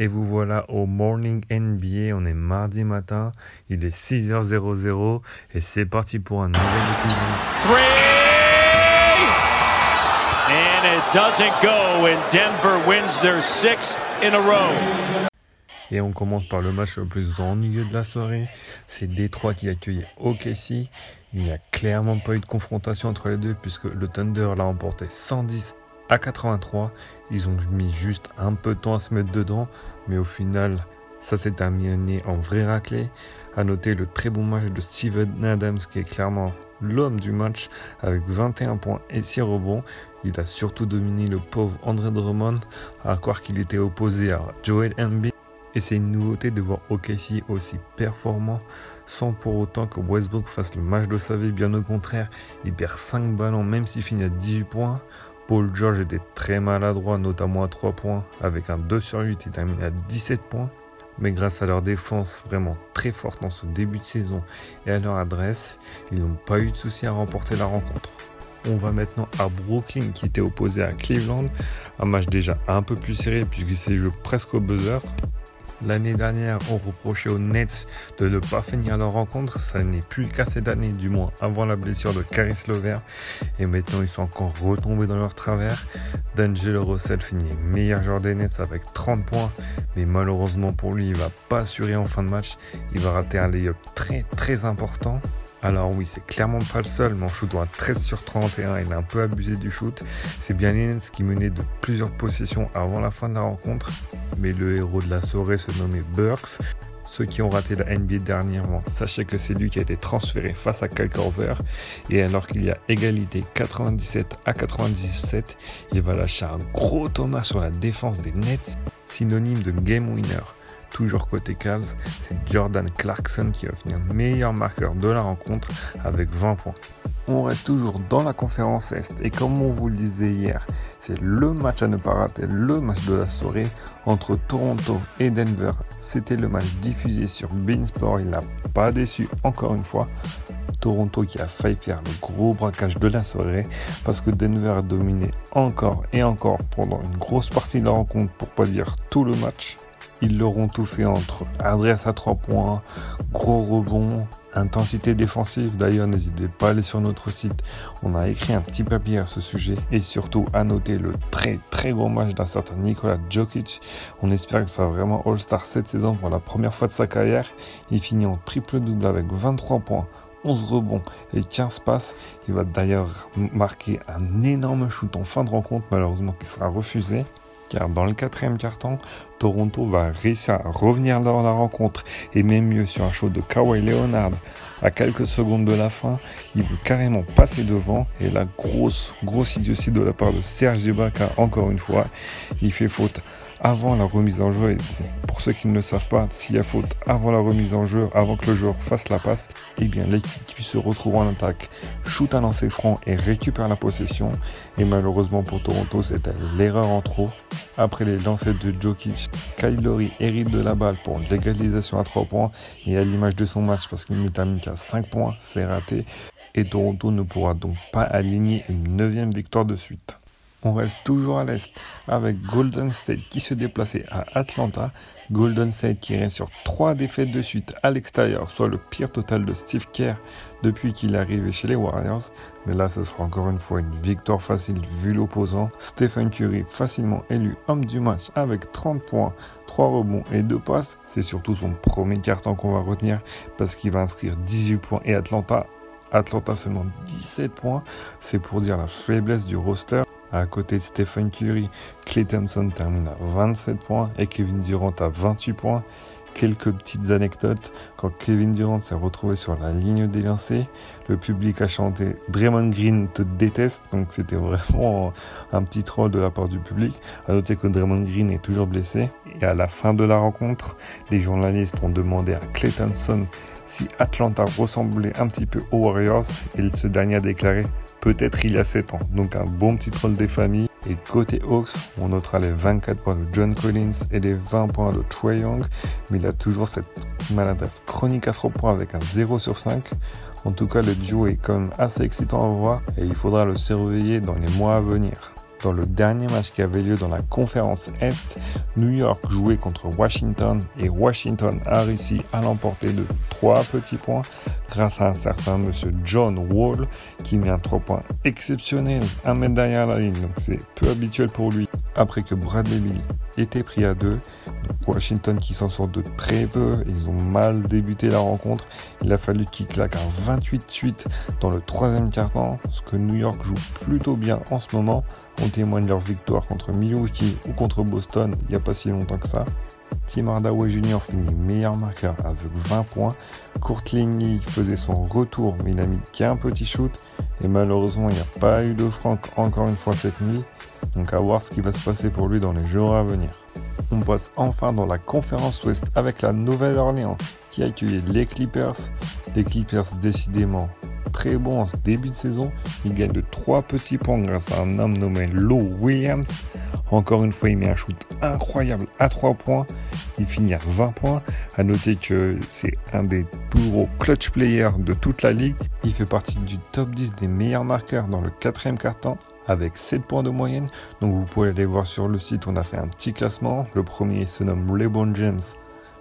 Et vous voilà au Morning NBA, on est mardi matin, il est 6h00 et c'est parti pour un nouvel épisode. Three! And it doesn't go, and Denver wins their sixth in a row. Et on commence par le match le plus ennuyeux de la soirée, c'est Détroit qui accueille OKC. Il n'y a clairement pas eu de confrontation entre les deux puisque le Thunder l'a emporté 110 à 83. Ils ont mis juste un peu de temps à se mettre dedans, mais au final, ça s'est terminé en vrai raclé. À noter le très bon match de Steven Adams, qui est clairement l'homme du match, avec 21 points et 6 rebonds. Il a surtout dominé le pauvre André Drummond, à croire qu'il était opposé à Joel Embiid. Et c'est une nouveauté de voir OKC aussi performant sans pour autant que Westbrook fasse le match de sa vie. Bien au contraire, il perd 5 ballons même s'il finit à 18 points. Paul George était très maladroit, notamment à 3 points. Avec un 2 sur 8, il termine à 17 points. Mais grâce à leur défense vraiment très forte dans ce début de saison et à leur adresse, ils n'ont pas eu de souci à remporter la rencontre. On va maintenant à Brooklyn qui était opposé à Cleveland. Un match déjà un peu plus serré puisque c'est joué presque au buzzer. L'année dernière, on reprochait aux Nets de ne pas finir leur rencontre. Ça n'est plus le cas cette année, du moins avant la blessure de Caris Lover. Et maintenant, ils sont encore retombés dans leur travers. D'Angelo Russell finit meilleur joueur des Nets avec 30 points. Mais malheureusement pour lui, il va pas assurer en fin de match. Il va rater un lay-up très très important. Alors oui, c'est clairement pas le seul, en shootant à 13 sur 31, il a un peu abusé du shoot. C'est bien Nets qui menait de plusieurs possessions avant la fin de la rencontre, mais le héros de la soirée se nommait Burks. Ceux qui ont raté la NBA dernièrement, sachez que c'est lui qui a été transféré face à Kyle. Et alors qu'il y a égalité 97 à 97, il va lâcher un gros Thomas sur la défense des Nets, synonyme de game winner toujours côté Cavs, c'est Jordan Clarkson qui va finir meilleur marqueur de la rencontre avec 20 points. On reste toujours dans la conférence Est et comme on vous le disait hier, c'est le match à ne pas rater, le match de la soirée entre Toronto et Denver. C'était le match diffusé sur Beansport, il n'a pas déçu encore une fois. Toronto qui a failli faire le gros braquage de la soirée parce que Denver a dominé encore et encore pendant une grosse partie de la rencontre pour pas dire tout le match. Ils l'auront tout fait entre adresse à 3 points, gros rebond, intensité défensive. D'ailleurs, n'hésitez pas à aller sur notre site. On a écrit un petit papier à ce sujet et surtout à noter le très très gros match d'un certain Nikola Jokic. On espère que ça va vraiment All-Star cette saison pour la première fois de sa carrière. Il finit en triple-double avec 23 points. 11 rebonds et 15 passes. Il va d'ailleurs marquer un énorme shoot en fin de rencontre, malheureusement qui sera refusé car dans le quatrième quart-temps, Toronto va réussir à revenir dans la rencontre et même mieux sur un show de Kawhi Leonard. À quelques secondes de la fin, il veut carrément passer devant et la grosse, grosse idiotie de la part de Serge Ibaka encore une fois, il fait faute avant la remise en jeu. Et pour ceux qui ne le savent pas, s'il y a faute avant la remise en jeu, avant que le joueur fasse la passe, eh bien l'équipe qui se retrouve en attaque shoot un lancer franc et récupère la possession. Et malheureusement pour Toronto, c'était l'erreur en trop. Après les lancers de Jokic, Kylori hérite de la balle pour l'égalisation à 3 points. Et à l'image de son match, parce qu'il ne termine qu'à 5 points, c'est raté. Et Toronto ne pourra donc pas aligner une neuvième victoire de suite. On reste toujours à l'est avec Golden State qui se déplaçait à Atlanta. Golden State qui reste sur trois défaites de suite à l'extérieur, soit le pire total de Steve Kerr depuis qu'il est arrivé chez les Warriors. Mais là, ce sera encore une fois une victoire facile vu l'opposant. Stephen Curry facilement élu homme du match avec 30 points, 3 rebonds et 2 passes. C'est surtout son premier carton qu'on va retenir parce qu'il va inscrire 18 points et Atlanta Atlanta seulement 17 points. C'est pour dire la faiblesse du roster. À côté de Stephen Curry, Clay Thompson termine à 27 points et Kevin Durant à 28 points. Quelques petites anecdotes. Quand Kevin Durant s'est retrouvé sur la ligne des lancers, le public a chanté Draymond Green te déteste. Donc c'était vraiment un petit troll de la part du public. À noter que Draymond Green est toujours blessé. Et à la fin de la rencontre, les journalistes ont demandé à Clay Thompson si Atlanta ressemblait un petit peu aux Warriors. Et ce dernier a déclaré peut-être il y a 7 ans. Donc un bon petit troll des familles. Et côté Hawks, on notera les 24 points de John Collins et les 20 points de Trey Young. Mais il a toujours cette maladresse chronique à 3 points avec un 0 sur 5. En tout cas, le duo est quand même assez excitant à voir et il faudra le surveiller dans les mois à venir. Dans le dernier match qui avait lieu dans la conférence Est, New York jouait contre Washington et Washington a réussi à l'emporter de 3 petits points grâce à un certain monsieur John Wall qui met un 3 points exceptionnel, un mètre derrière la ligne, donc c'est peu habituel pour lui. Après que Bradley était pris à 2, Washington qui s'en sort de très peu, ils ont mal débuté la rencontre, il a fallu qu'ils claquent un 28-8 dans le troisième quart-temps, ce que New York joue plutôt bien en ce moment, on témoigne leur victoire contre Milwaukee ou contre Boston il n'y a pas si longtemps que ça. Tim Hardaway Jr. finit meilleur marqueur avec 20 points. Kurt Lee faisait son retour, mais il a mis qu'un petit shoot. Et malheureusement, il n'y a pas eu de Franck encore une fois cette nuit. Donc à voir ce qui va se passer pour lui dans les jours à venir. On passe enfin dans la conférence Ouest avec la Nouvelle-Orléans qui a accueilli les Clippers. Les Clippers décidément très bons en ce début de saison. Ils gagnent de 3 petits points grâce à un homme nommé Low Williams. Encore une fois, il met un shoot incroyable à 3 points. Il finit à 20 points. À noter que c'est un des plus gros clutch players de toute la ligue. Il fait partie du top 10 des meilleurs marqueurs dans le quatrième quart-temps avec 7 points de moyenne. Donc vous pouvez aller voir sur le site, on a fait un petit classement. Le premier se nomme LeBron James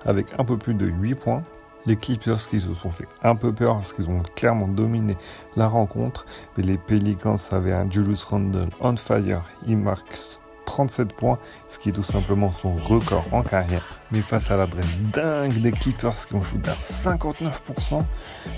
avec un peu plus de 8 points. Les Clippers qui se sont fait un peu peur parce qu'ils ont clairement dominé la rencontre. Mais les Pelicans avaient un Julius Randle on fire. Il marque 37 points, ce qui est tout simplement son record en carrière. Mais face à l'adresse dingue des Clippers qui ont shooté à 59%,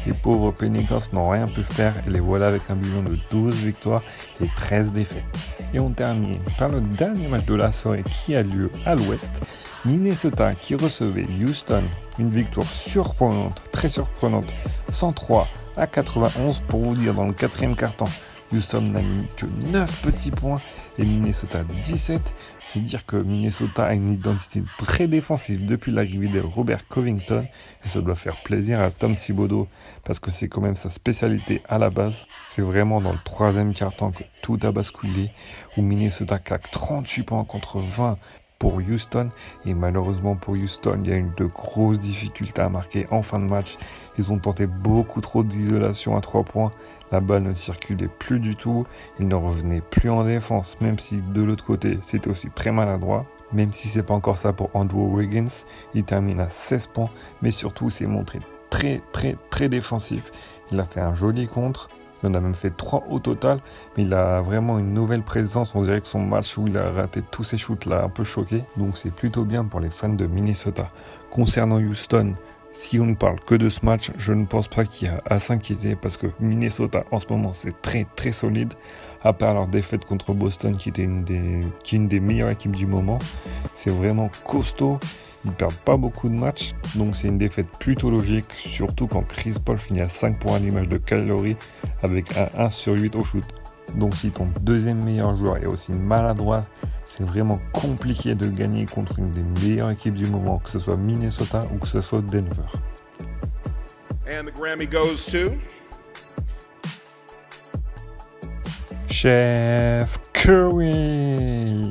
les pauvres Pelicans n'ont rien pu faire et les voilà avec un bilan de 12 victoires et 13 défaites. Et on termine par le dernier match de la soirée qui a lieu à l'ouest. Minnesota qui recevait Houston, une victoire surprenante, très surprenante, 103 à 91 pour vous dire dans le quatrième carton. Houston n'a mis que 9 petits points et Minnesota 17. C'est dire que Minnesota a une identité très défensive depuis l'arrivée de Robert Covington et ça doit faire plaisir à Tom Thibodeau parce que c'est quand même sa spécialité à la base. C'est vraiment dans le troisième quart-temps que tout a basculé où Minnesota claque 38 points contre 20 pour Houston et malheureusement pour Houston il y a eu de grosses difficultés à marquer en fin de match. Ils ont tenté beaucoup trop d'isolation à 3 points la balle ne circulait plus du tout, il ne revenait plus en défense, même si de l'autre côté c'était aussi très maladroit. Même si c'est pas encore ça pour Andrew Wiggins, il termine à 16 points, mais surtout s'est montré très très très défensif. Il a fait un joli contre, il en a même fait 3 au total, mais il a vraiment une nouvelle présence. On dirait que son match où il a raté tous ses shoots l'a un peu choqué. Donc c'est plutôt bien pour les fans de Minnesota. Concernant Houston, si on ne parle que de ce match, je ne pense pas qu'il y a à s'inquiéter parce que Minnesota en ce moment c'est très très solide. À part leur défaite contre Boston qui était une des, meilleures équipes du moment, c'est vraiment costaud. Ils perdent pas beaucoup de matchs, donc c'est une défaite plutôt logique, surtout quand Chris Paul finit à 5 points à l'image de Kyle avec un 1 sur 8 au shoot. Donc si ton deuxième meilleur joueur est aussi maladroit, c'est vraiment compliqué de gagner contre une des meilleures équipes du moment, que ce soit Minnesota ou que ce soit Denver. And the Grammy goes to Chef Curry.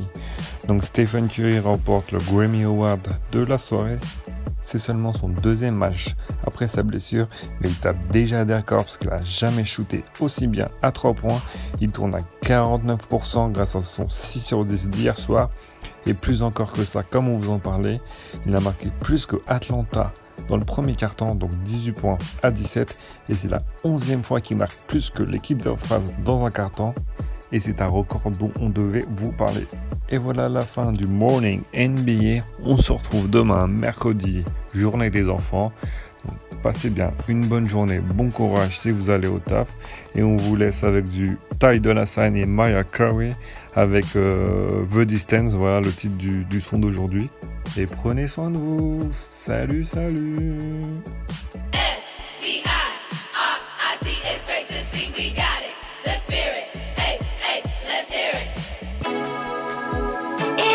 Donc Stephen Curry remporte le Grammy Award de la soirée c'est seulement son deuxième match après sa blessure, mais il tape déjà des records parce qu'il n'a jamais shooté aussi bien à 3 points. Il tourne à 49% grâce à son 6 sur 10 d'hier soir. Et plus encore que ça, comme on vous en parlait, il a marqué plus que Atlanta dans le premier carton, donc 18 points à 17. Et c'est la 11e fois qu'il marque plus que l'équipe de dans un carton et c'est un record dont on devait vous parler. Et voilà la fin du Morning NBA. On se retrouve demain, mercredi, journée des enfants. passez bien une bonne journée, bon courage si vous allez au taf. Et on vous laisse avec du Ty de la Sign et Maya Curry avec euh, The Distance, voilà le titre du son d'aujourd'hui. Et prenez soin de vous. Salut, salut.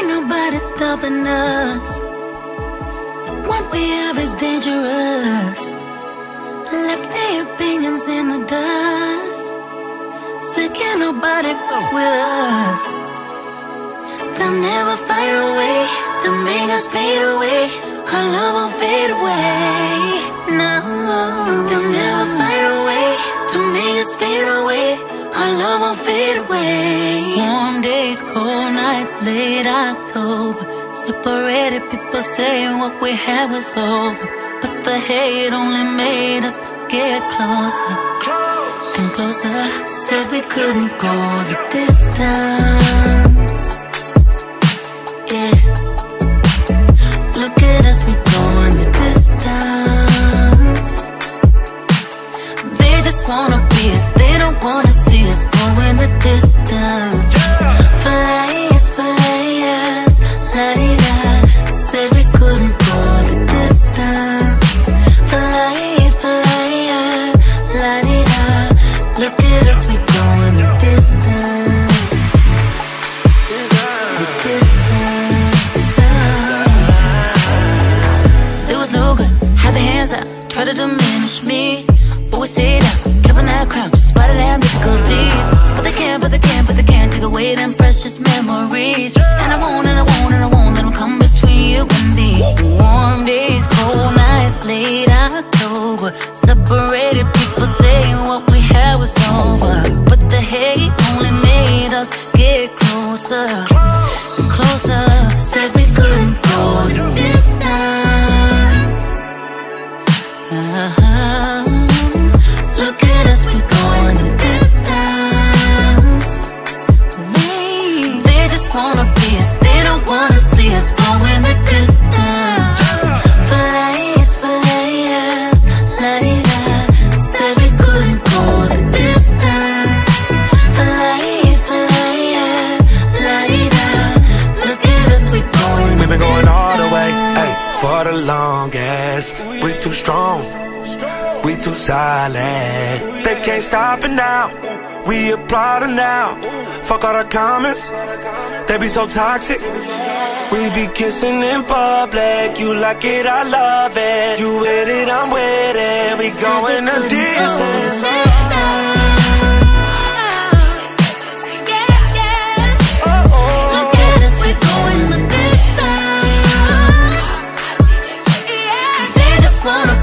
nobody's stopping us. What we have is dangerous. Left their opinions in the dust. So can nobody fuck with us. They'll never find a way to make us fade away. Our love won't fade away. No, they'll never find a way to make us fade away. Our love won't fade away. Warm days. Cold nights, late October. Separated people saying what we had was over. But the hate only made us get closer and closer. Said we couldn't go the distance. Yeah. Tried to diminish me. But we stayed up, kept an eye crown, spotted damn difficulties. But they can't, but they can't, but they can't take away them precious memories. And I won't, and I won't, and I won't let them come between you and me. Warm days, cold nights, late October. Separated people saying what we had was over. But the hate only made us get closer and closer. too silent. They can't stop it now. We applaud it now. Fuck all the comments. They be so toxic. We be kissing in public. You like it, I love it. You with it, I'm with it. We going a distance. wanna